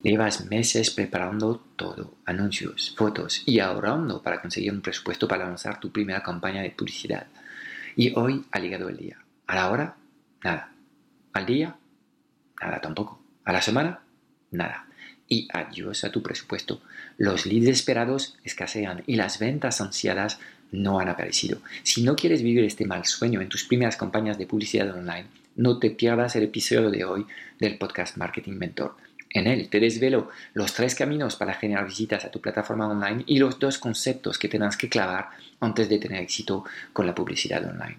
Llevas meses preparando todo, anuncios, fotos y ahorrando para conseguir un presupuesto para lanzar tu primera campaña de publicidad. Y hoy ha llegado el día. A la hora, nada. Al día, nada tampoco. A la semana, nada. Y adiós a tu presupuesto. Los leads esperados escasean y las ventas ansiadas no han aparecido. Si no quieres vivir este mal sueño en tus primeras campañas de publicidad online, no te pierdas el episodio de hoy del podcast Marketing Mentor en él te desvelo los tres caminos para generar visitas a tu plataforma online y los dos conceptos que tendrás que clavar antes de tener éxito con la publicidad online.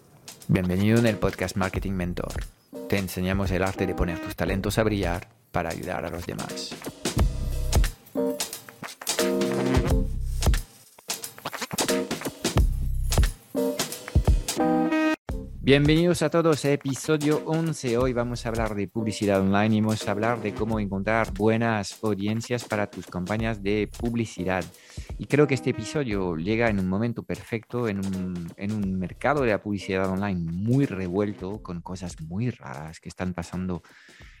Bienvenido en el podcast Marketing Mentor. Te enseñamos el arte de poner tus talentos a brillar para ayudar a los demás. Bienvenidos a todos a episodio 11. Hoy vamos a hablar de publicidad online y vamos a hablar de cómo encontrar buenas audiencias para tus campañas de publicidad. Y creo que este episodio llega en un momento perfecto en un, en un mercado de la publicidad online muy revuelto, con cosas muy raras que están pasando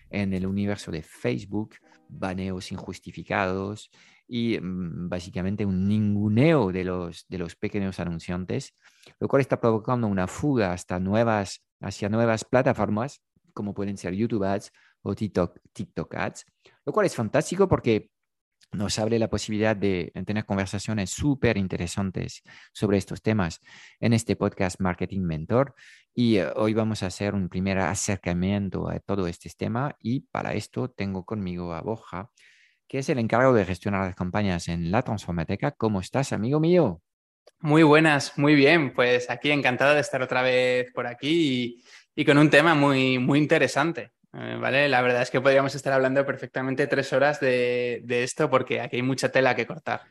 en el universo de Facebook, baneos injustificados y mm, básicamente un ninguneo de los, de los pequeños anunciantes, lo cual está provocando una fuga hasta nuevas, hacia nuevas plataformas, como pueden ser YouTube Ads o TikTok, TikTok Ads, lo cual es fantástico porque nos abre la posibilidad de tener conversaciones súper interesantes sobre estos temas en este podcast Marketing Mentor. Y eh, hoy vamos a hacer un primer acercamiento a todo este tema y para esto tengo conmigo a Boja, que es el encargado de gestionar las campañas en la Transformateca. ¿Cómo estás, amigo mío? Muy buenas, muy bien. Pues aquí encantado de estar otra vez por aquí y, con un tema muy, muy interesante. Eh, ¿Vale? La verdad es que podríamos estar hablando perfectamente tres horas de, esto porque aquí hay mucha tela que cortar.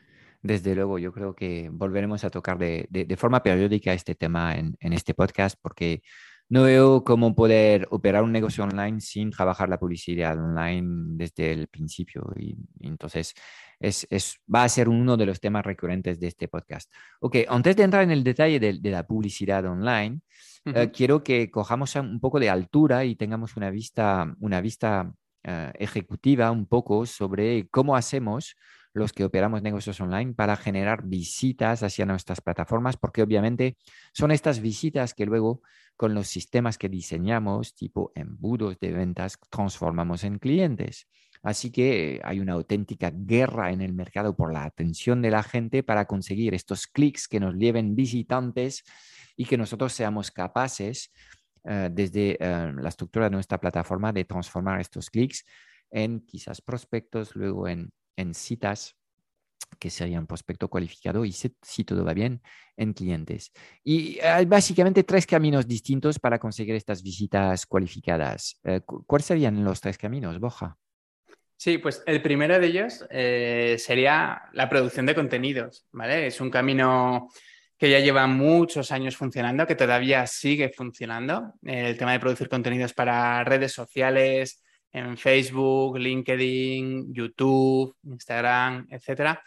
Desde luego, yo creo que volveremos a tocar de, forma periódica este tema en, en, este podcast porque no veo cómo poder operar un negocio online sin trabajar la publicidad online desde el principio. Y, entonces, es, va a ser uno de los temas recurrentes de este podcast. Ok, antes de entrar en el detalle de, la publicidad online, eh, quiero que cojamos un poco de altura y tengamos una vista, una vista eh, ejecutiva un poco sobre cómo hacemos los que operamos negocios online para generar visitas hacia nuestras plataformas, porque obviamente son estas visitas que luego con los sistemas que diseñamos, tipo embudos de ventas, transformamos en clientes. Así que hay una auténtica guerra en el mercado por la atención de la gente para conseguir estos clics que nos lleven visitantes y que nosotros seamos capaces eh, desde eh, la estructura de nuestra plataforma de transformar estos clics en quizás prospectos, luego en en citas que serían prospecto cualificado y si, todo va bien, en clientes. Y hay básicamente tres caminos distintos para conseguir estas visitas cualificadas. Eh, ¿Cuáles serían los tres caminos, Boja? Sí, pues el primero de ellos eh, sería la producción de contenidos, ¿vale? Es un camino que ya lleva muchos años funcionando, que todavía sigue funcionando. El tema de producir contenidos para redes sociales, en Facebook, LinkedIn, YouTube, Instagram, etcétera.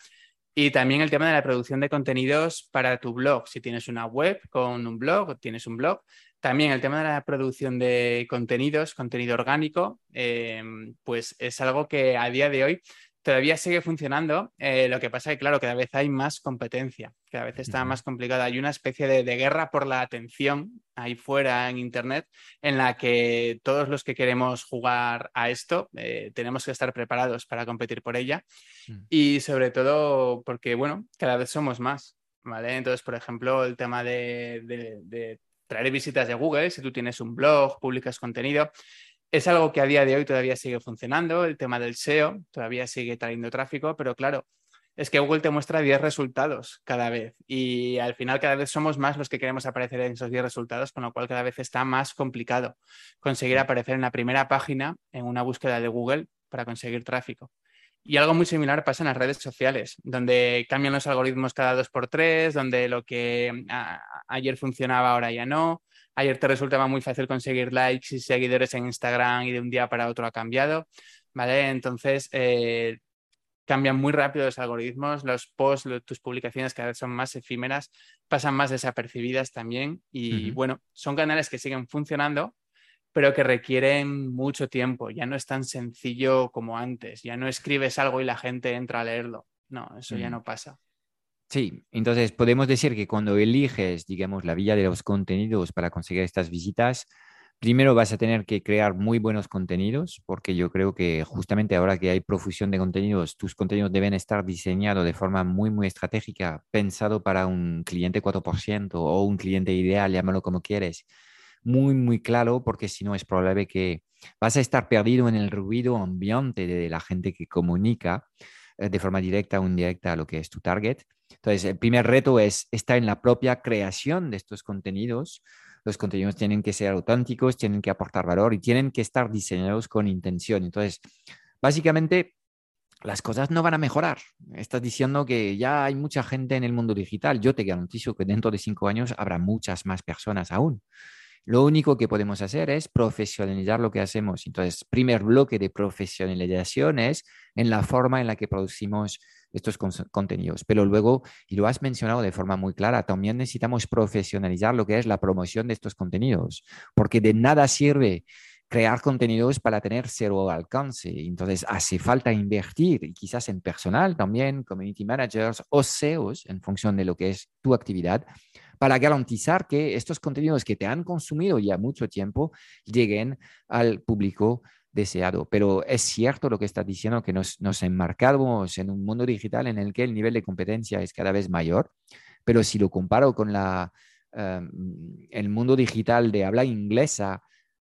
Y también el tema de la producción de contenidos para tu blog. Si tienes una web con un blog, tienes un blog. También el tema de la producción de contenidos, contenido orgánico, eh, pues es algo que a día de hoy todavía sigue funcionando. Eh, lo que pasa es que, claro, cada vez hay más competencia, cada vez está más complicada. Hay una especie de, guerra por la atención ahí fuera en Internet en la que todos los que queremos jugar a esto eh, tenemos que estar preparados para competir por ella. Mm. Y sobre todo porque, bueno, cada vez somos más. ¿Vale? Entonces, por ejemplo, el tema de, de traer visitas de Google, si tú tienes un blog, publicas contenido, es algo que a día de hoy todavía sigue funcionando, el tema del SEO todavía sigue trayendo tráfico, pero claro, es que Google te muestra 10 resultados cada vez y al final cada vez somos más los que queremos aparecer en esos 10 resultados, con lo cual cada vez está más complicado conseguir aparecer en la primera página en una búsqueda de Google para conseguir tráfico. Y algo muy similar pasa en las redes sociales, donde cambian los algoritmos cada dos por tres, donde lo que ayer funcionaba ahora ya no. Ayer te resultaba muy fácil conseguir likes y seguidores en Instagram y de un día para otro ha cambiado. ¿Vale? Entonces, eh, cambian muy rápido los algoritmos, los posts, tus publicaciones cada vez son más efímeras, pasan más desapercibidas también y bueno, son canales que siguen funcionando, pero que requieren mucho tiempo, ya no es tan sencillo como antes, ya no escribes algo y la gente entra a leerlo, no, eso ya mm. no pasa. Sí, entonces podemos decir que cuando eliges, digamos, la vía de los contenidos para conseguir estas visitas, Primero vas a tener que crear muy buenos contenidos, porque yo creo que justamente ahora que hay profusión de contenidos, tus contenidos deben estar diseñados de forma muy, muy estratégica, pensado para un cliente 4% o un cliente ideal, llámalo como quieres. Muy, muy claro, porque si no es probable que vas a estar perdido en el ruido ambiente de la gente que comunica eh, de forma directa o indirecta a lo que es tu target. Entonces, el primer reto es estar en la propia creación de estos contenidos los contenidos tienen que ser auténticos, tienen que aportar valor y tienen que estar diseñados con intención. Entonces, básicamente, las cosas no van a mejorar. Estás diciendo que ya hay mucha gente en el mundo digital. Yo te garantizo que dentro de cinco años habrá muchas más personas aún. Lo único que podemos hacer es profesionalizar lo que hacemos. Entonces, primer bloque de profesionalización es en la forma en la que producimos estos contenidos. Pero luego, y lo has mencionado de forma muy clara, también necesitamos profesionalizar lo que es la promoción de estos contenidos, porque de nada sirve crear contenidos para tener cero alcance. Entonces, hace falta invertir, y quizás en personal también, community managers o SEOs, en función de lo que es tu actividad, para garantizar que estos contenidos que te han consumido ya mucho tiempo lleguen al público deseado. Pero es cierto lo que estás diciendo, que nos, nos enmarcamos en un mundo digital en el que el nivel de competencia es cada vez mayor, pero si lo comparo con la, em, el mundo digital de habla inglesa,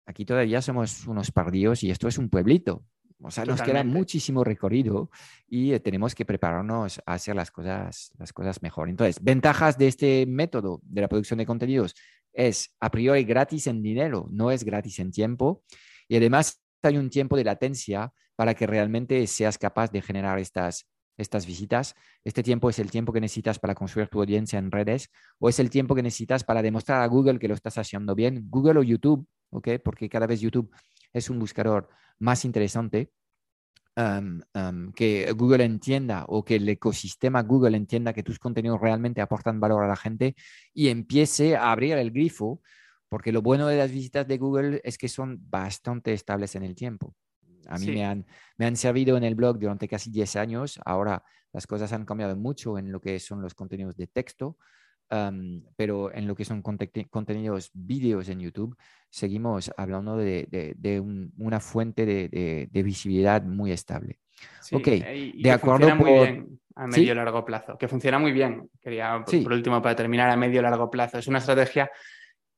aquí todavía somos unos pardíos y esto es un pueblito. O sea, nos queda muchísimo recorrido y eh, tenemos que prepararnos a hacer las cosas, las cosas mejor. Entonces, ventajas de este método de la producción de contenidos es a priori gratis en dinero, no es gratis en tiempo y además hay un tiempo de latencia para que realmente seas capaz de generar estas, estas visitas. Este tiempo es el tiempo que necesitas para construir tu audiencia en redes o es el tiempo que necesitas para demostrar a Google que lo estás haciendo bien, Google o YouTube, ¿ok? Porque cada vez YouTube es un buscador más interesante. que Google entienda o que el ecosistema Google entienda que tus contenidos realmente aportan valor a la gente y empiece a abrir el grifo porque lo bueno de las visitas de Google es que son bastante estables en el tiempo. A mí me, han, me han servido en el blog durante casi 10 años. Ahora las cosas han cambiado mucho en lo que son los contenidos de texto, pero en lo que son contenidos vídeos en YouTube, seguimos hablando de, de, una fuente de, visibilidad muy estable. ok, de acuerdo. Muy bien a medio y largo plazo, que funciona muy bien. Quería, por último, para terminar, a medio y largo plazo. Es una estrategia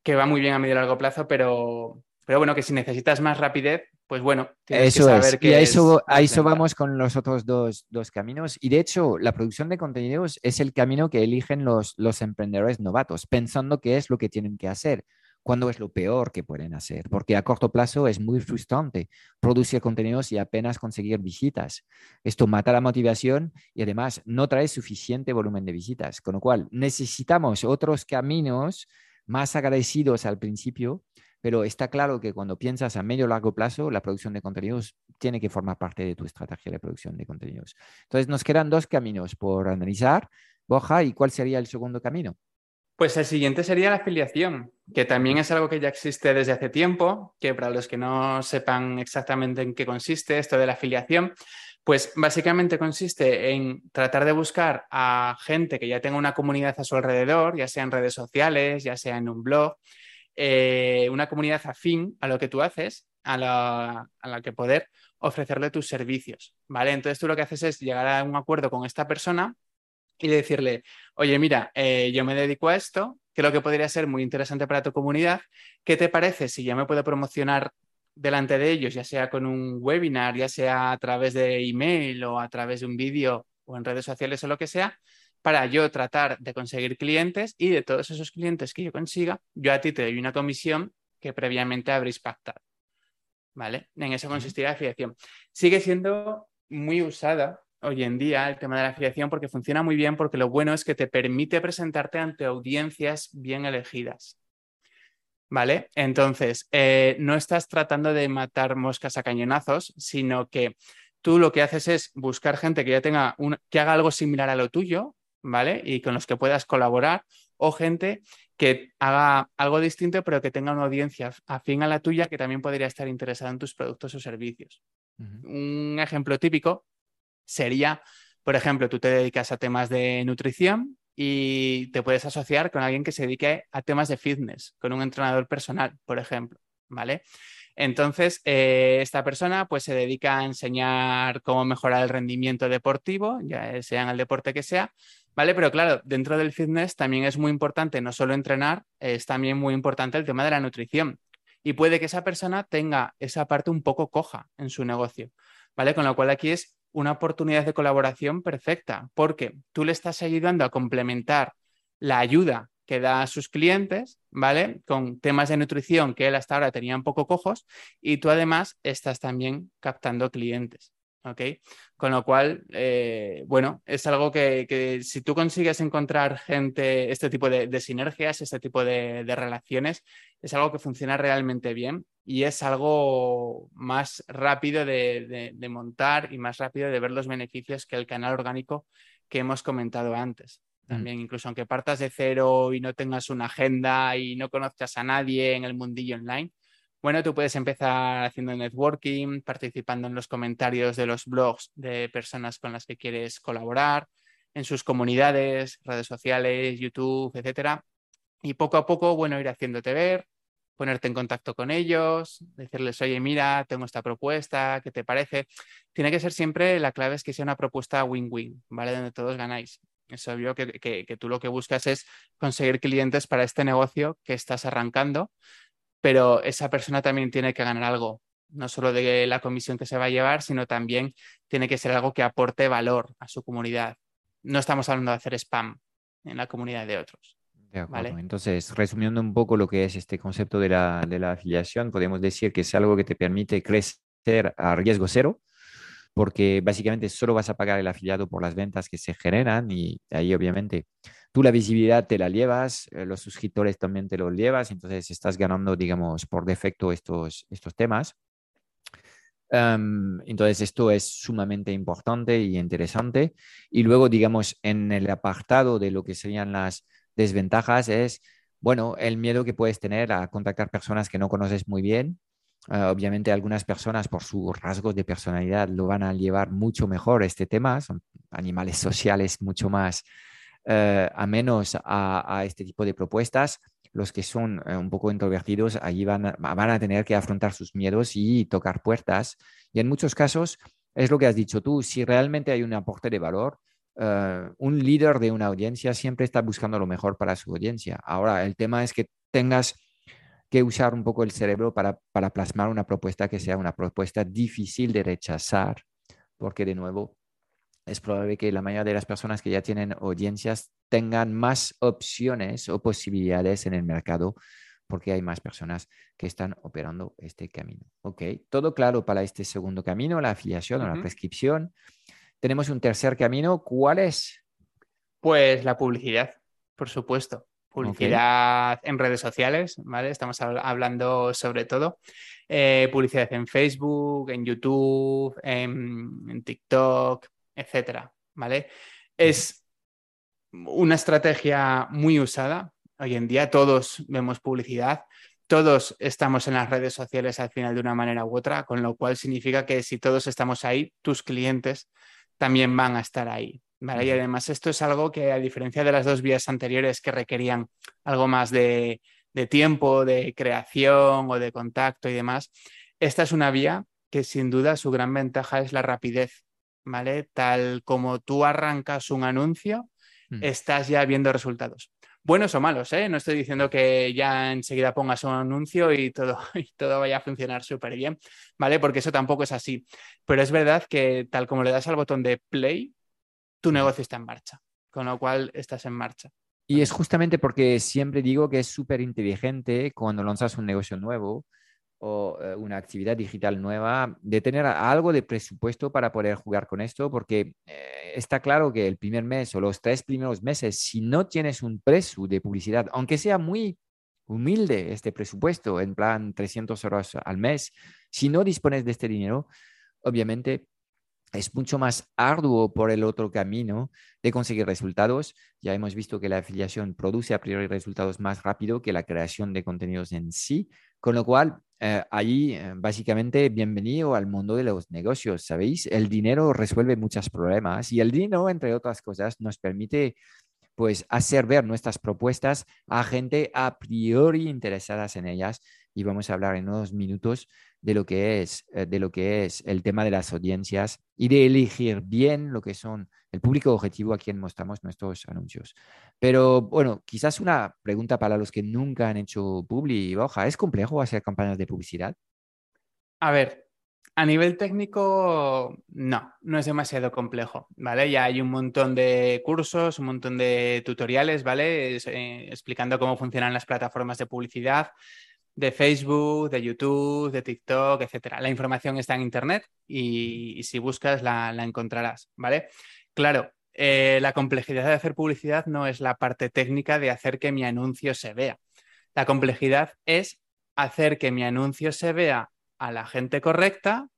que va muy bien a medio y largo plazo, pero, pero bueno, que si necesitas más rapidez, pues bueno, tienes eso que saber es. que. Y a eso, a eso vamos con los otros dos, dos, caminos. Y de hecho, la producción de contenidos es el camino que eligen los, los emprendedores novatos, pensando que es lo que tienen que hacer cuando es lo peor que pueden hacer, porque a corto plazo es muy frustrante producir contenidos y apenas conseguir visitas. Esto mata la motivación y además no trae suficiente volumen de visitas, con lo cual necesitamos otros caminos más agradecidos al principio, pero está claro que cuando piensas a medio o largo plazo, la producción de contenidos tiene que formar parte de tu estrategia de producción de contenidos. Entonces, nos quedan dos caminos por analizar. Boja, ¿y cuál sería el segundo camino? Pues el siguiente sería la afiliación, que también es algo que ya existe desde hace tiempo, que para los que no sepan exactamente en qué consiste esto de la afiliación, pues básicamente consiste en tratar de buscar a gente que ya tenga una comunidad a su alrededor, ya sea en redes sociales, ya sea en un blog, eh, una comunidad afín a lo que tú haces, a la, que poder ofrecerle tus servicios, ¿vale? Entonces tú lo que haces es llegar a un acuerdo con esta persona y decirle, oye, mira, eh, yo me dedico a esto, creo que podría ser muy interesante para tu comunidad, ¿qué te parece si ya me puedo promocionar delante de ellos, ya sea con un webinar, ya sea a través de email o a través de un vídeo o en redes sociales o lo que sea, para yo tratar de conseguir clientes y de todos esos clientes que yo consiga, yo a ti te doy una comisión que previamente habréis pactado. ¿Vale? En eso consistirá la afiliación. Sigue siendo muy usada hoy en día el tema de la afiliación porque funciona muy bien porque lo bueno es que te permite presentarte ante audiencias bien elegidas. ¿Vale? Entonces, eh, no estás tratando de matar moscas a cañonazos, sino que tú lo que haces es buscar gente que ya tenga un, que haga algo similar a lo tuyo, ¿vale? Y con los que puedas colaborar, o gente que haga algo distinto, pero que tenga una audiencia afín a la tuya que también podría estar interesada en tus productos o servicios. Un ejemplo típico sería, por ejemplo, tú te dedicas a temas de nutrición y te puedes asociar con alguien que se dedique a temas de fitness, con un entrenador personal, por ejemplo, ¿vale? Entonces, eh, esta persona pues se dedica a enseñar cómo mejorar el rendimiento deportivo, ya sea en el deporte que sea, ¿vale? Pero claro, dentro del fitness también es muy importante no solo entrenar, es también muy importante el tema de la nutrición. Y puede que esa persona tenga esa parte un poco coja en su negocio, ¿vale? Con lo cual aquí es una oportunidad de colaboración perfecta, porque tú le estás ayudando a complementar la ayuda que da a sus clientes, ¿vale? Con temas de nutrición que él hasta ahora tenía un poco cojos y tú además estás también captando clientes. ¿ok? Con lo cual, eh, bueno, es algo que, si tú consigues encontrar gente, este tipo de, sinergias, este tipo de, relaciones, es algo que funciona realmente bien y es algo más rápido de, montar y más rápido de ver los beneficios que el canal orgánico que hemos comentado antes. Mm. También, incluso aunque partas de cero y no tengas una agenda y no conozcas a nadie en el mundillo online, bueno, tú puedes empezar haciendo networking, participando en los comentarios de los blogs de personas con las que quieres colaborar, en sus comunidades, redes sociales, YouTube, etcétera. Y poco a poco, bueno, ir haciéndote ver, ponerte en contacto con ellos, decirles, oye, mira, tengo esta propuesta, ¿qué te parece? Tiene que ser siempre, la clave es que sea una propuesta win-win, ¿vale? Donde todos ganáis. Es obvio que, que, tú lo que buscas es conseguir clientes para este negocio que estás arrancando pero esa persona también tiene que ganar algo, no solo de la comisión que se va a llevar, sino también tiene que ser algo que aporte valor a su comunidad. No estamos hablando de hacer spam en la comunidad de otros. Entonces, resumiendo un poco lo que es este concepto de la, de la afiliación, podemos decir que es algo que te permite crecer a riesgo cero, porque básicamente solo vas a pagar el afiliado por las ventas que se generan y ahí obviamente tú la visibilidad te la llevas, eh, los suscriptores también te los llevas, entonces estás ganando, digamos, por defecto estos, estos temas. entonces, esto es sumamente importante y interesante. Y luego, digamos, en el apartado de lo que serían las desventajas es, bueno, el miedo que puedes tener a contactar personas que no conoces muy bien. Ah, obviamente, algunas personas por sus rasgos de personalidad lo van a llevar mucho mejor este tema. Son animales sociales mucho más eh, a menos a, este tipo de propuestas, los que son eh, un poco introvertidos allí van a, van a tener que afrontar sus miedos y tocar puertas. Y en muchos casos, es lo que has dicho tú, si realmente hay un aporte de valor, eh, un líder de una audiencia siempre está buscando lo mejor para su audiencia. Ahora, el tema es que tengas que usar un poco el cerebro para, para plasmar una propuesta que sea una propuesta difícil de rechazar, porque de nuevo, es probable que la mayoría de las personas que ya tienen audiencias tengan más opciones o posibilidades en el mercado porque hay más personas que están operando este camino. Ok, todo claro para este segundo camino, la afiliación o la prescripción. Tenemos un tercer camino. ¿Cuál es? Pues la publicidad, por supuesto. Publicidad en redes sociales, ¿vale? Estamos hablando sobre todo. Eh, publicidad en Facebook, en YouTube, en TikTok, etcétera, ¿vale? Es una estrategia muy usada. Hoy en día todos vemos publicidad, todos estamos en las redes sociales al final de una manera u otra, con lo cual significa que si todos estamos ahí, tus clientes también van a estar ahí. ¿vale? Y además esto es algo que a diferencia de las dos vías anteriores que requerían algo más de, de tiempo, de creación o de contacto y demás, esta es una vía que sin duda su gran ventaja es la rapidez ¿vale? Tal como tú arrancas un anuncio, mm. estás ya viendo resultados. Buenos o malos, ¿eh? No estoy diciendo que ya enseguida pongas un anuncio y todo, y todo vaya a funcionar súper bien, ¿vale? Porque eso tampoco es así. Pero es verdad que tal como le das al botón de play, tu negocio está en marcha, con lo cual estás en marcha. Y es justamente porque siempre digo que es súper inteligente cuando lanzas un negocio nuevo o eh, una actividad digital nueva, de tener algo de presupuesto para poder jugar con esto, porque eh, está claro que el primer mes o los tres primeros meses, si no tienes un precio de publicidad, aunque sea muy humilde este presupuesto, en plan 300 euros al mes, si no dispones de este dinero, obviamente es mucho más arduo por el otro camino de conseguir resultados. Ya hemos visto que la afiliación produce a priori resultados más rápido que la creación de contenidos en sí, con lo cual eh, ahí eh, básicamente bienvenido al mundo de los negocios, ¿sabéis? El dinero resuelve muchos problemas y el dinero, entre otras cosas, nos permite pues hacer ver nuestras propuestas a gente a priori interesadas en ellas y vamos a hablar en unos minutos de lo que es, eh, de lo que es el tema de las audiencias y de elegir bien lo que son el público objetivo a quien mostramos nuestros anuncios. Pero bueno, quizás una pregunta para los que nunca han hecho publi, Boja, ¿es complejo hacer campañas de publicidad? A ver, a nivel técnico, no, no es demasiado complejo, ¿vale? Ya hay un montón de cursos, un montón de tutoriales, ¿vale? Eh, explicando cómo funcionan las plataformas de publicidad de Facebook, de YouTube, de TikTok, etcétera. La información está en Internet y, si buscas la, encontrarás, ¿vale? Claro, eh, la complejidad de hacer publicidad no es la parte técnica de hacer que mi anuncio se vea. La complejidad es hacer que mi anuncio se vea a la gente correcta,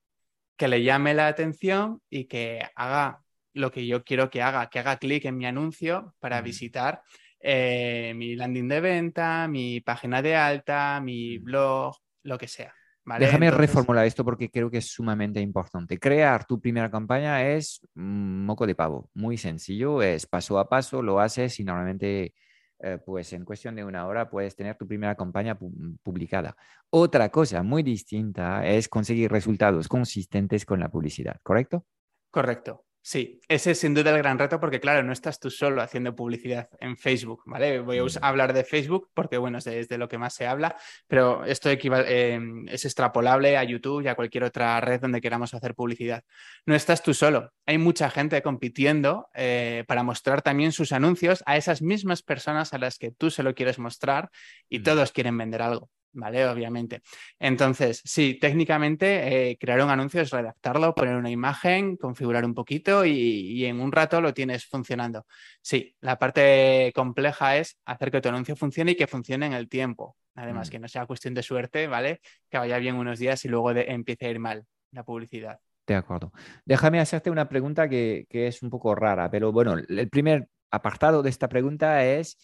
que le llame la atención y que haga lo que yo quiero que haga, que haga clic en mi anuncio para mm. visitar eh, mi landing de venta, mi página de alta, mi mm. blog, lo que sea. Déjame reformular esto porque creo que es sumamente importante. Crear tu primera campaña es moco de pavo, muy sencillo, es paso a paso, lo haces y normalmente, eh, pues en cuestión de una hora puedes tener tu primera campaña publicada. Otra cosa muy distinta es conseguir resultados consistentes con la publicidad, ¿correcto? Correcto. Sí, ese es sin duda el gran reto porque, claro, no estás tú solo haciendo publicidad en Facebook, ¿vale? Voy a mm. hablar de Facebook porque, bueno, es de, lo que más se habla, pero esto eh, es extrapolable a YouTube y a cualquier otra red donde queramos hacer publicidad. No estás tú solo, hay mucha gente compitiendo eh, para mostrar también sus anuncios a esas mismas personas a las que tú se lo quieres mostrar y mm. todos quieren vender algo. ¿Vale? Obviamente. Entonces, sí, técnicamente eh, crear un anuncio es redactarlo, poner una imagen, configurar un poquito y, en un rato lo tienes funcionando. Sí, la parte compleja es hacer que tu anuncio funcione y que funcione en el tiempo. Además, mm. que no sea cuestión de suerte, ¿vale? Que vaya bien unos días y luego empiece a ir mal la publicidad. De acuerdo. Déjame hacerte una pregunta que, que es un poco rara, pero bueno, el primer apartado de esta pregunta es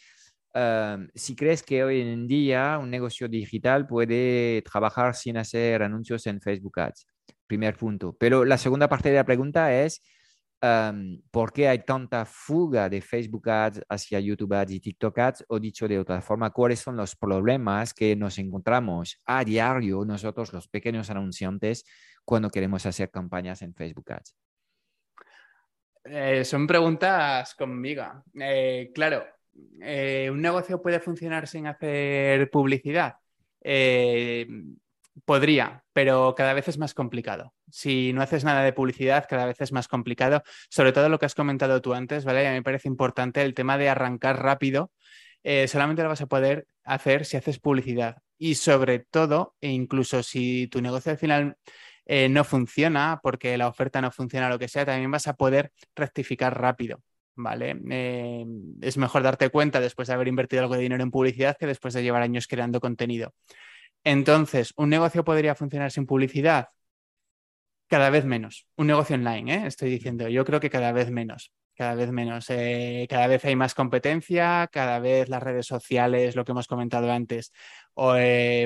si crees que hoy en día un negocio digital puede trabajar sin hacer anuncios en Facebook Ads. Primer punto. Pero la segunda parte de la pregunta es, ¿por qué hay tanta fuga de Facebook Ads hacia YouTube Ads y TikTok Ads? O dicho de otra forma, ¿cuáles son los problemas que nos encontramos a diario nosotros, los pequeños anunciantes, cuando queremos hacer campañas en Facebook Ads? Eh, son preguntas conmigo. Eh, claro, eh, ¿un negocio puede funcionar sin hacer publicidad? Eh, podría, pero cada vez es más complicado. Si no haces nada de publicidad, cada vez es más complicado. Sobre todo lo que has comentado tú antes, ¿vale? A mí me parece importante el tema de arrancar rápido. Eh, solamente lo vas a poder hacer si haces publicidad. Y sobre todo, e incluso si tu negocio al final no funciona, porque la oferta no funciona, lo que sea, también vas a poder rectificar rápido. ¿Vale? Eh, es mejor darte cuenta después de haber invertido algo de dinero en publicidad que después de llevar años creando contenido. Entonces, ¿un negocio podría funcionar sin publicidad? Cada vez menos. Un negocio online, ¿eh? estoy diciendo. Yo creo que cada vez menos. Cada vez menos. Eh, cada vez hay más competencia, cada vez las redes sociales, lo que hemos comentado antes, o,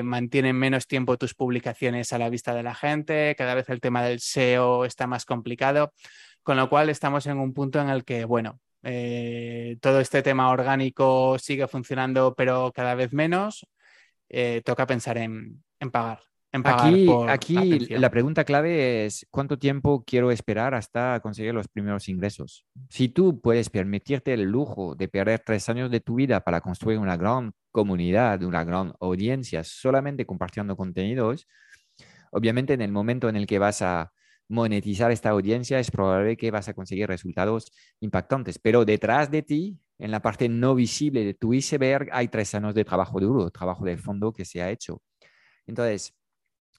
mantienen menos tiempo tus publicaciones a la vista de la gente, cada vez el tema del SEO está más complicado. Con lo cual estamos en un punto en el que, bueno, eh, todo este tema orgánico sigue funcionando, pero cada vez menos. Eh, toca pensar en, pagar. aquí, aquí la pregunta clave es cuánto tiempo quiero esperar hasta conseguir los primeros ingresos. Si tú puedes permitirte el lujo de perder tres años de tu vida para construir una gran comunidad, una gran audiencia, solamente compartiendo contenidos, obviamente en el momento en el que vas a monetizar esta audiencia, es probable que vas a conseguir resultados impactantes. Pero detrás de ti, en la parte no visible de tu iceberg, hay tres años de trabajo duro, trabajo de fondo que se ha hecho. Entonces,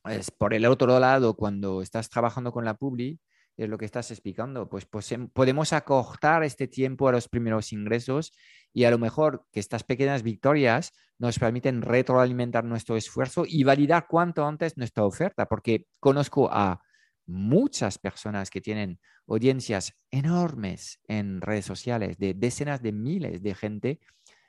es por el otro lado, cuando estás trabajando con la Publi, es lo que estás explicando, pues, pues em, podemos acortar este tiempo a los primeros ingresos y a lo mejor que estas pequeñas victorias nos permiten retroalimentar nuestro esfuerzo y validar cuanto antes nuestra oferta, porque conozco a muchas personas que tienen audiencias enormes en redes sociales, de decenas de miles de gente,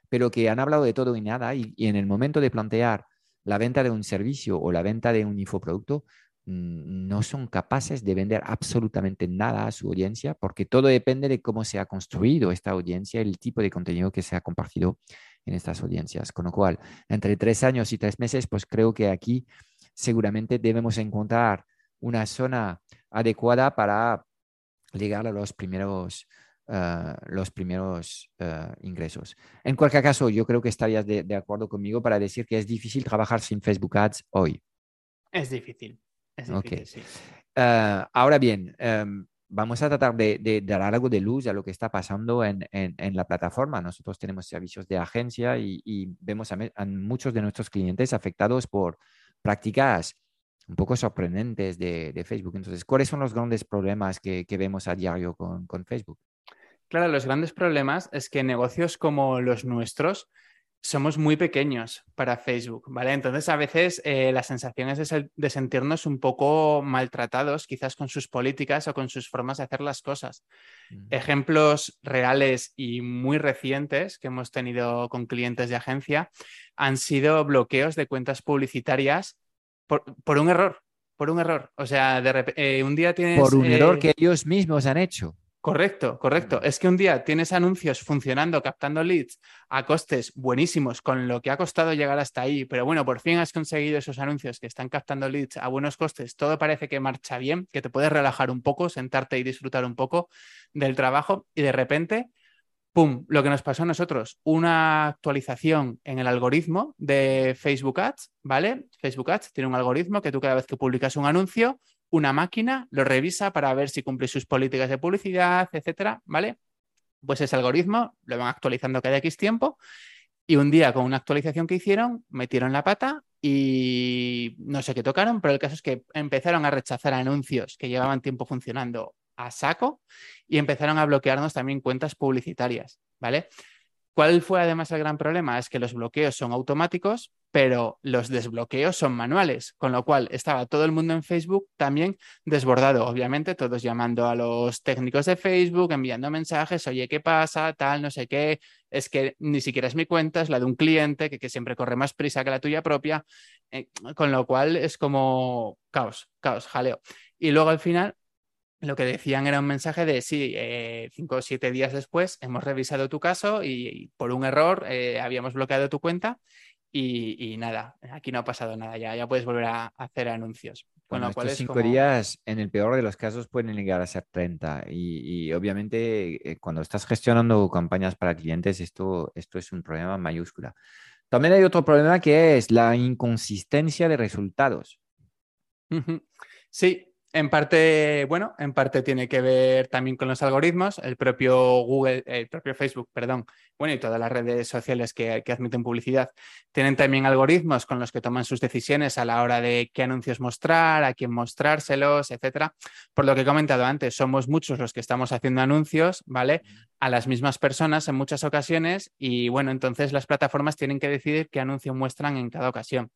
pero que han hablado de todo y nada y en el momento de plantear la venta de un servicio o la venta de un infoproducto, mm, no son capaces de vender absolutamente nada a su audiencia porque todo depende de cómo se ha construido esta audiencia, el tipo de contenido que se ha compartido en estas audiencias. Con lo cual, entre tres años y tres meses, pues creo que aquí seguramente debemos encontrar una zona adecuada para llegar a los primeros eh, los primeros eh, ingresos. En cualquier caso, yo creo que estarías de, acuerdo conmigo para decir que es difícil trabajar sin Facebook Ads hoy. Es difícil. Es difícil sí. Eh, ahora bien, em, vamos a tratar de, dar algo de luz a lo que está pasando en, la plataforma. Nosotros tenemos servicios de agencia y, vemos a, muchos de nuestros clientes afectados por prácticas un poco sorprendentes de, Facebook. Entonces, ¿cuáles son los grandes problemas que, vemos a diario con Facebook? Claro, los grandes problemas es que negocios como los nuestros somos muy pequeños para Facebook, ¿vale? Entonces a veces eh, la sensación es de, sentirnos un poco maltratados, quizás con sus políticas o con sus formas de hacer las cosas. Ejemplos reales y muy recientes que hemos tenido con clientes de agencia han sido bloqueos de cuentas publicitarias por, un error, por un error. O sea, de eh, un día tienes... Por un error eh, que ellos mismos han hecho. Correcto, correcto. Es que un día tienes anuncios funcionando, captando leads a costes buenísimos, con lo que ha costado llegar hasta ahí, pero bueno, por fin has conseguido esos anuncios que están captando leads a buenos costes, todo parece que marcha bien, que te puedes relajar un poco, sentarte y disfrutar un poco del trabajo y de repente, ¡pum!, lo que nos pasó a nosotros, una actualización en el algoritmo de Facebook Ads, ¿vale? Facebook Ads tiene un algoritmo que tú cada vez que publicas un anuncio, una máquina lo revisa para ver si cumple sus políticas de publicidad, etcétera, ¿vale? Pues ese algoritmo lo van actualizando cada X tiempo y un día con una actualización que hicieron, metieron la pata y no sé qué tocaron, pero el caso es que empezaron a rechazar anuncios que llevaban tiempo funcionando a saco y empezaron a bloquearnos también cuentas publicitarias, ¿vale? ¿Cuál fue además el gran problema? Es que los bloqueos son automáticos, pero los desbloqueos son manuales, con lo cual estaba todo el mundo en Facebook también desbordado, obviamente, todos llamando a los técnicos de Facebook, enviando mensajes, oye, ¿qué pasa? Tal, no sé qué, es que ni siquiera es mi cuenta, es la de un cliente que, siempre corre más prisa que la tuya propia, eh, con lo cual es como caos, caos, jaleo. Y luego al final lo que decían era un mensaje de sí, eh, cinco o siete días después hemos revisado tu caso y, por un error eh, habíamos bloqueado tu cuenta y, nada, aquí no ha pasado nada, ya, ya puedes volver a, hacer anuncios. Con bueno, estos cinco días, en el peor de los casos, pueden llegar a ser 30 y, obviamente eh, cuando estás gestionando campañas para clientes, esto, esto es un problema mayúscula. También hay otro problema que es la inconsistencia de resultados. Sí, en parte, bueno, en parte tiene que ver también con los algoritmos, el propio Google, el propio Facebook, perdón, bueno, y todas las redes sociales que, admiten publicidad, tienen también algoritmos con los que toman sus decisiones a la hora de qué anuncios mostrar, a quién mostrárselos, etcétera. Por lo que he comentado antes, somos muchos los que estamos haciendo anuncios, ¿vale? A las mismas personas en muchas ocasiones y bueno, entonces las plataformas tienen que decidir qué anuncio muestran en cada ocasión.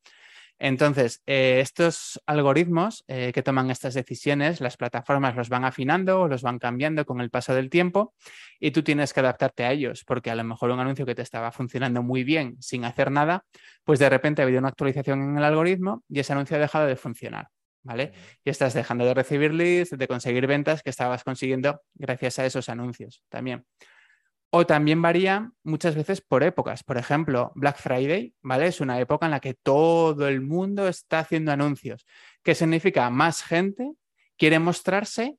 Entonces, eh, estos algoritmos eh, que toman estas decisiones, las plataformas los van afinando o los van cambiando con el paso del tiempo y tú tienes que adaptarte a ellos, porque a lo mejor un anuncio que te estaba funcionando muy bien sin hacer nada, pues de repente ha habido una actualización en el algoritmo y ese anuncio ha dejado de funcionar. ¿Vale? Y estás dejando de recibir leads, de conseguir ventas que estabas consiguiendo gracias a esos anuncios también. O también varía muchas veces por épocas. Por ejemplo, Black Friday, ¿vale? Es una época en la que todo el mundo está haciendo anuncios. ¿Qué significa? Más gente quiere mostrarse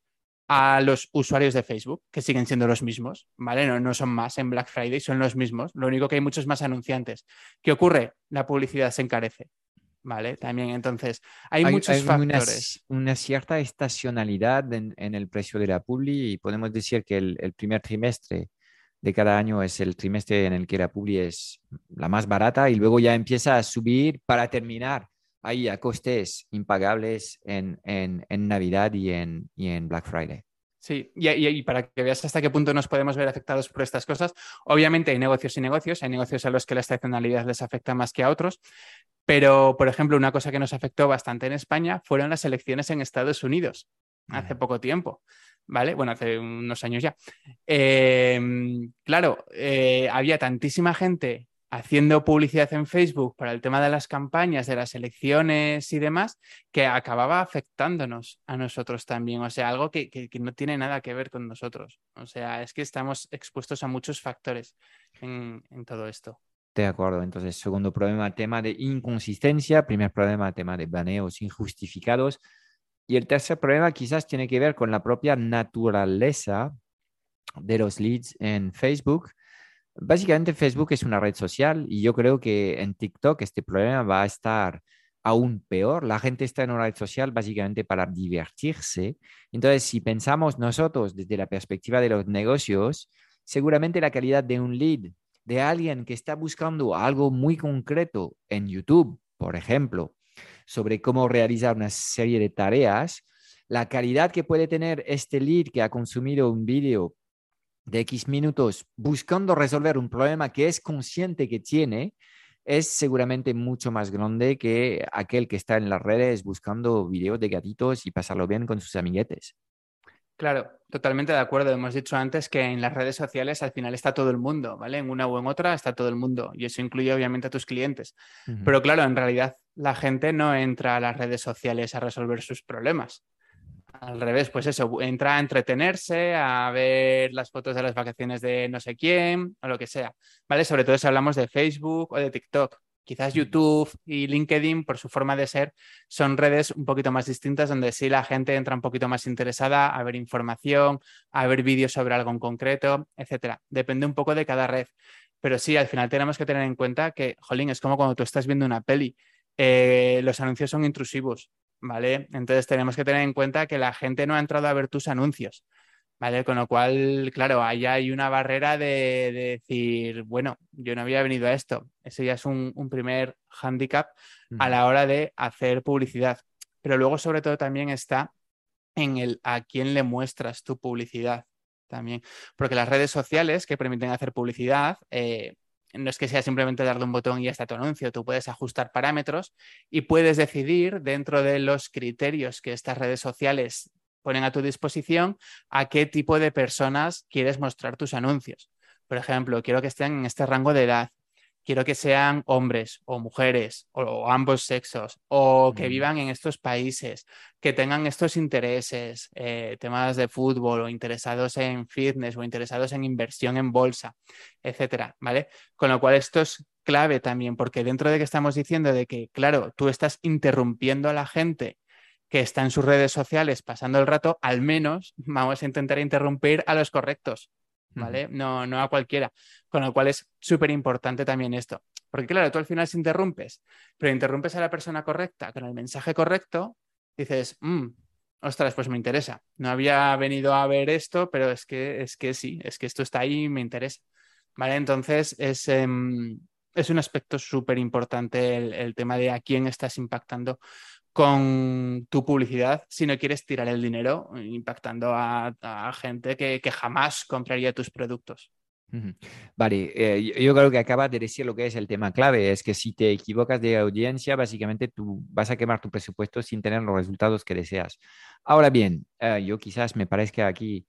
a los usuarios de Facebook, que siguen siendo los mismos, ¿vale? No, no son más en Black Friday, son los mismos. Lo único que hay muchos más anunciantes. ¿Qué ocurre? La publicidad se encarece. ¿vale? También, entonces, hay, muchos factores. Una, cierta estacionalidad en, el precio de la publi y podemos decir que el, primer trimestre de cada año es el trimestre en el que la publi es la más barata y luego ya empieza a subir para terminar ahí a costes impagables en, Navidad y en, y en Black Friday. Sí, y, para que veas hasta qué punto nos podemos ver afectados por estas cosas, obviamente hay negocios y negocios, hay negocios a los que la estacionalidad les afecta más que a otros, pero, por ejemplo, una cosa que nos afectó bastante en España fueron las elecciones en Estados Unidos hace poco tiempo. ¿Vale? Bueno, hace unos años ya. Em, claro, eh, había tantísima gente haciendo publicidad en Facebook para el tema de las campañas, de las elecciones y demás, que acababa afectándonos a nosotros también. O sea, algo que, no tiene nada que ver con nosotros. O sea, es que estamos expuestos a muchos factores en, todo esto. De acuerdo. Entonces, segundo problema, tema de inconsistencia. Primer problema, tema de baneos injustificados. Y el tercer problema quizás tiene que ver con la propia naturaleza de los leads en Facebook Básicamente Facebook es una red social y yo creo que en TikTok este problema va a estar aún peor. La gente está en una red social básicamente para divertirse. Entonces, si pensamos nosotros desde la perspectiva de los negocios, seguramente la calidad de un lead de alguien que está buscando algo muy concreto en YouTube, por ejemplo, sobre cómo realizar una serie de tareas, la calidad que puede tener este lead que ha consumido un vídeo de X minutos buscando resolver un problema que es consciente que tiene, es seguramente mucho más grande que aquel que está en las redes buscando videos de gatitos y pasarlo bien con sus amiguetes. Claro, totalmente de acuerdo. Hemos dicho antes que en las redes sociales al final está todo el mundo, ¿vale? En una o en otra está todo el mundo y eso incluye obviamente a tus clientes. Pero claro, en realidad la gente no entra a las redes sociales a resolver sus problemas. Al revés, pues eso, entra a entretenerse, a ver las fotos de las vacaciones de no sé quién o lo que sea, ¿vale? Sobre todo si hablamos de Facebook o de TikTok. Quizás YouTube y LinkedIn, por su forma de ser, son redes un poquito más distintas donde sí la gente entra un poquito más interesada a ver información, a ver vídeos sobre algo en concreto, etcétera. Depende un poco de cada red. Pero sí, al final tenemos que tener en cuenta que, jolín, es como cuando tú estás viendo una peli. Eh, los anuncios son intrusivos. ¿vale? Entonces tenemos que tener en cuenta que la gente no ha entrado a ver tus anuncios, ¿vale? Con lo cual, claro, ahí hay una barrera de, decir, bueno, yo no había venido a esto. Ese ya es un, primer hándicap a la hora de hacer publicidad. Pero luego, sobre todo, también está en el a quién le muestras tu publicidad también. Porque las redes sociales que permiten hacer publicidad, eh, no es que sea simplemente darle un botón y ya está tu anuncio, tú puedes ajustar parámetros y puedes decidir dentro de los criterios que estas redes sociales ponen a tu disposición a qué tipo de personas quieres mostrar tus anuncios. Por ejemplo, quiero que estén en este rango de edad, quiero que sean hombres o mujeres o, ambos sexos o que vivan en estos países, que tengan estos intereses, eh, temas de fútbol o interesados en fitness o interesados en inversión en bolsa, etcétera, ¿vale? Con lo cual esto es clave también porque dentro de que estamos diciendo de que, claro, tú estás interrumpiendo a la gente que está en sus redes sociales pasando el rato, al menos vamos a intentar interrumpir a los correctos, ¿vale? No, no a cualquiera. Con lo cual es súper importante también esto. Porque claro, tú al final si interrumpes, pero interrumpes a la persona correcta con el mensaje correcto, dices, mmm, ostras, pues me interesa. No había venido a ver esto, pero es que, es que sí, es que esto está ahí y me interesa. ¿Vale? Entonces es, em, es un aspecto súper importante el, el, tema de a quién estás impactando con tu publicidad si no quieres tirar el dinero impactando a, gente que, jamás compraría tus productos. Vale, eh, yo creo que acabas de decir lo que es el tema clave, es que si te equivocas de audiencia, básicamente tú vas a quemar tu presupuesto sin tener los resultados que deseas. Ahora bien, eh, yo quizás me parezca aquí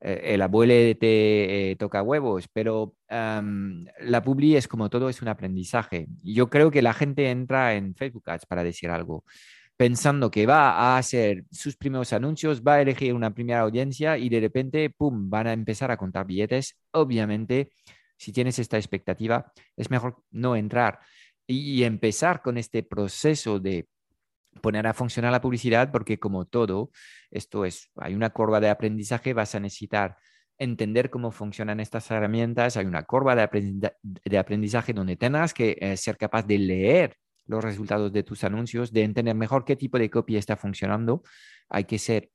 eh, el abuelo te toca huevos, pero la publi es como todo, es un aprendizaje. Yo creo que la gente entra en Facebook Ads para decir algo pensando que va a hacer sus primeros anuncios, va a elegir una primera audiencia y de repente, ¡pum!, van a empezar a contar billetes. Obviamente, si tienes esta expectativa, es mejor no entrar y empezar con este proceso de poner a funcionar la publicidad, porque como todo, esto es, hay una curva de aprendizaje, vas a necesitar entender cómo funcionan estas herramientas, hay una curva de, aprendizaje donde tengas que eh, ser capaz de leer los resultados de tus anuncios, de entender mejor qué tipo de copy está funcionando. Hay que ser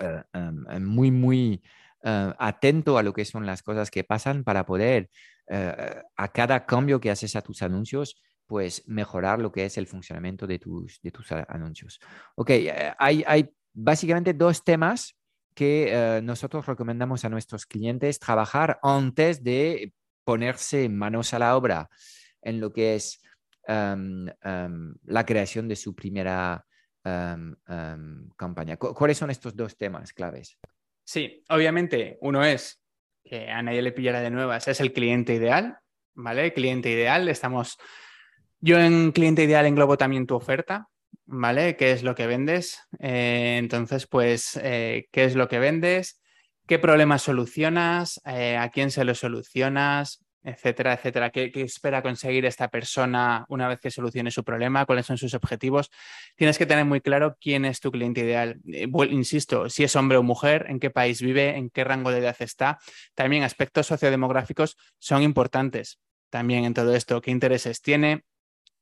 eh, em, muy, muy eh, atento a lo que son las cosas que pasan para poder, eh, a cada cambio que haces a tus anuncios, pues mejorar lo que es el funcionamiento de tus, de tus anuncios. Ok, hay, hay básicamente dos temas que nosotros recomendamos a nuestros clientes trabajar antes de ponerse manos a la obra en lo que es em, em, la creación de su primera campaña. ¿Cuáles son estos dos temas claves? Sí, obviamente uno es que a nadie le pillara de nuevas, es el cliente ideal, ¿vale? Cliente ideal, estamos... Yo en cliente ideal englobo también tu oferta, ¿vale? ¿Qué es lo que vendes? Eh, entonces, pues, eh, ¿qué es lo que vendes? ¿Qué problemas solucionas? Eh, ¿A quién se lo solucionas? Etcétera, etcétera. ¿Qué, espera conseguir esta persona una vez que solucione su problema? ¿Cuáles son sus objetivos? Tienes que tener muy claro quién es tu cliente ideal. Eh, insisto, si es hombre o mujer, en qué país vive, en qué rango de edad está. También aspectos sociodemográficos son importantes también en todo esto. ¿Qué intereses tiene?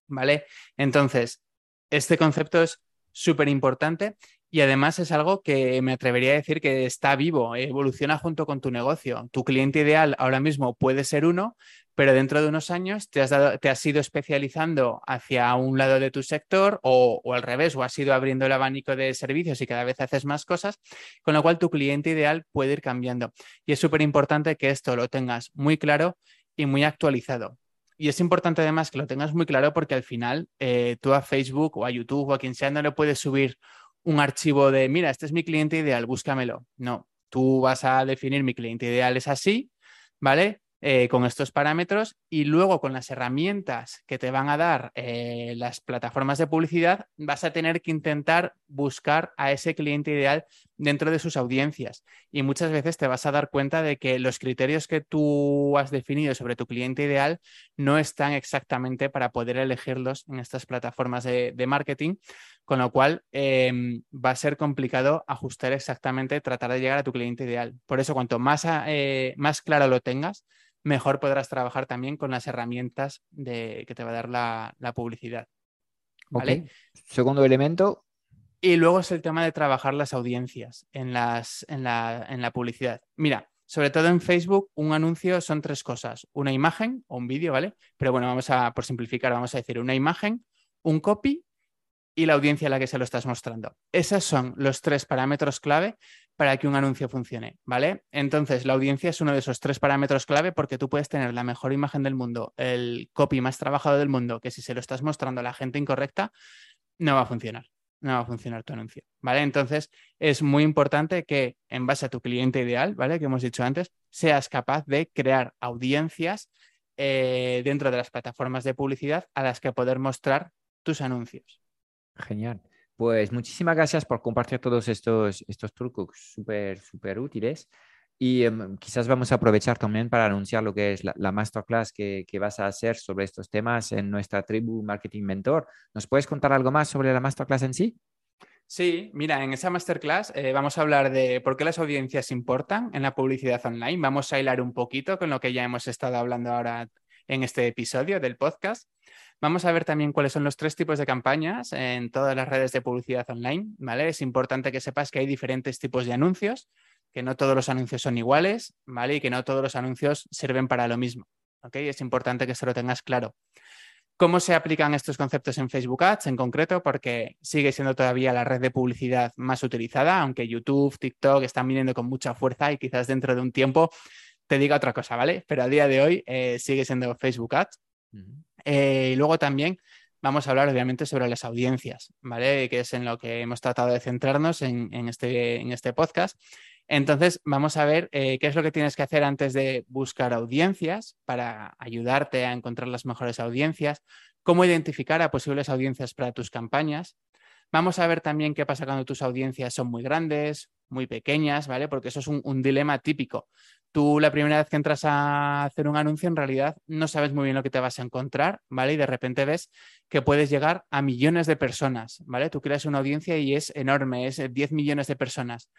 ¿Vale? Entonces, este concepto es súper importante y además es algo que me atrevería a decir que está vivo, evoluciona junto con tu negocio. Tu cliente ideal ahora mismo puede ser uno, pero dentro de unos años te has, dado, te has ido especializando hacia un lado de tu sector o, o, al revés, o has ido abriendo el abanico de servicios y cada vez haces más cosas, con lo cual tu cliente ideal puede ir cambiando. Y es súper importante que esto lo tengas muy claro y muy actualizado. Y es importante además que lo tengas muy claro porque al final eh, tú a Facebook o a YouTube o a quien sea no le puedes subir un archivo de, mira, este es mi cliente ideal, búscamelo. No, tú vas a definir mi cliente ideal es así, ¿vale? Eh, con estos parámetros y luego con las herramientas que te van a dar eh, las plataformas de publicidad, vas a tener que intentar buscar a ese cliente ideal dentro de sus audiencias. Y muchas veces te vas a dar cuenta de que los criterios que tú has definido sobre tu cliente ideal no están exactamente para poder elegirlos en estas plataformas de, marketing, con lo cual em, va a ser complicado ajustar exactamente, tratar de llegar a tu cliente ideal. Por eso, cuanto más, eh, más claro lo tengas, mejor podrás trabajar también con las herramientas de, que te va a dar la, publicidad. ¿vale? Segundo elemento. Y luego es el tema de trabajar las audiencias en, las, en, la, en la publicidad. Mira, sobre todo en Facebook, un anuncio son tres cosas. Una imagen o un vídeo, ¿vale? Pero bueno, vamos a, por simplificar, vamos a decir una imagen, un copy y la audiencia a la que se lo estás mostrando. Esos son los tres parámetros clave para que un anuncio funcione, ¿vale? Entonces, la audiencia es uno de esos tres parámetros clave porque tú puedes tener la mejor imagen del mundo, el copy más trabajado del mundo, que si se lo estás mostrando a la gente incorrecta, no va a funcionar. No va a funcionar tu anuncio, ¿vale? Entonces, es muy importante que en base a tu cliente ideal, ¿vale? Que hemos dicho antes, seas capaz de crear audiencias eh, dentro de las plataformas de publicidad a las que poder mostrar tus anuncios. Genial. Pues muchísimas gracias por compartir todos estos, estos trucos súper, súper útiles. Y em, quizás vamos a aprovechar también para anunciar lo que es la, masterclass que, que, vas a hacer sobre estos temas en nuestra tribu Marketing Mentor. ¿Nos puedes contar algo más sobre la masterclass en sí? Sí, mira, en esa masterclass eh, vamos a hablar de por qué las audiencias importan en la publicidad online. Vamos a hilar un poquito con lo que ya hemos estado hablando ahora en este episodio del podcast. Vamos a ver también cuáles son los tres tipos de campañas en todas las redes de publicidad online, ¿vale? Es importante que sepas que hay diferentes tipos de anuncios, que no todos los anuncios son iguales, ¿vale? Y que no todos los anuncios sirven para lo mismo, ¿ok? Es importante que se lo tengas claro. ¿Cómo se aplican estos conceptos en Facebook Ads en concreto? Porque sigue siendo todavía la red de publicidad más utilizada, aunque YouTube, TikTok están viniendo con mucha fuerza y quizás dentro de un tiempo te diga otra cosa, ¿vale? Pero a día de hoy eh, sigue siendo Facebook Ads. Eh, y luego también vamos a hablar obviamente sobre las audiencias, ¿vale? Que es en lo que hemos tratado de centrarnos en, este, en este, podcast. Entonces, vamos a ver eh, qué es lo que tienes que hacer antes de buscar audiencias para ayudarte a encontrar las mejores audiencias, cómo identificar a posibles audiencias para tus campañas. Vamos a ver también qué pasa cuando tus audiencias son muy grandes, muy pequeñas, ¿vale? Porque eso es un dilema típico tú la primera vez que entras a hacer un anuncio, en realidad no sabes muy bien lo que te vas a encontrar, ¿vale? Y de repente ves que puedes llegar a millones de personas, ¿vale? Tú creas una audiencia y es enorme, es 10 millones de personas.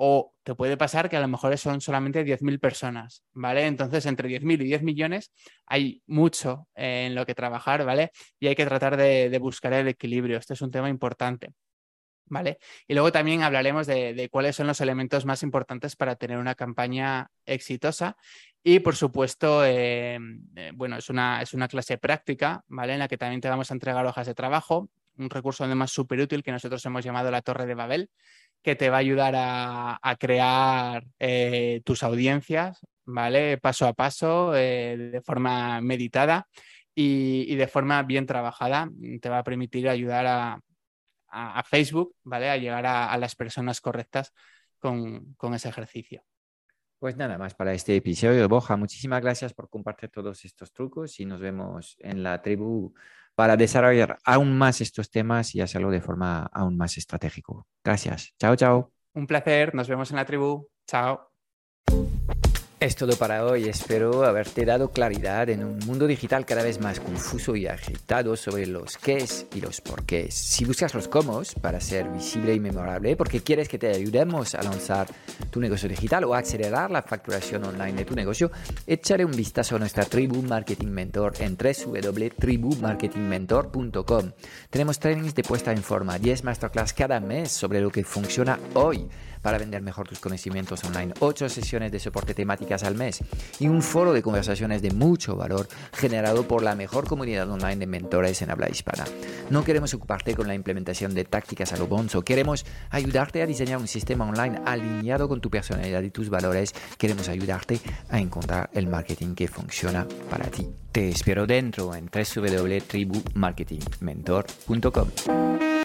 O te puede pasar que a lo mejor son solamente 10.000 personas, ¿vale? Entonces, entre 10.000 y 10 millones hay mucho en lo que trabajar, ¿vale? Y hay que tratar de, buscar el equilibrio. Este es un tema importante. ¿Vale? Y luego también hablaremos de, cuáles son los elementos más importantes para tener una campaña exitosa. Y por supuesto, eh, eh, bueno, es una, es una clase práctica, ¿vale? En la que también te vamos a entregar hojas de trabajo, un recurso además súper útil que nosotros hemos llamado la Torre de Babel, que te va a ayudar a, crear eh, tus audiencias, ¿vale? Paso a paso, eh, de forma meditada y, de forma bien trabajada. Te va a permitir ayudar a, Facebook, ¿vale? A llegar a, las personas correctas con, con ese ejercicio. Pues nada más para este episodio, Boja. Muchísimas gracias por compartir todos estos trucos y nos vemos en la tribu para desarrollar aún más estos temas y hacerlo de forma aún más estratégica. Gracias. Chao, chao. Un placer. Nos vemos en la tribu. Chao. Es todo para hoy. Espero haberte dado claridad en un mundo digital cada vez más confuso y agitado sobre los qués y los porqués. Si buscas los cómo para ser visible y memorable, porque quieres que te ayudemos a lanzar tu negocio digital o acelerar la facturación online de tu negocio, échale un vistazo a nuestra tribu Marketing Mentor en www.tribumarketingmentor.com. Tenemos trainings de puesta en forma, 10 masterclass cada mes sobre lo que funciona hoy para vender mejor tus conocimientos online, 8 sesiones de soporte temáticas al mes y un foro de conversaciones de mucho valor generado por la mejor comunidad online de mentores en habla hispana. No queremos ocuparte con la implementación de tácticas a lo bonzo, queremos ayudarte a diseñar un sistema online alineado con tu personalidad y tus valores, queremos ayudarte a encontrar el marketing que funciona para ti. Te espero dentro en www.tribumarketingmentor.com.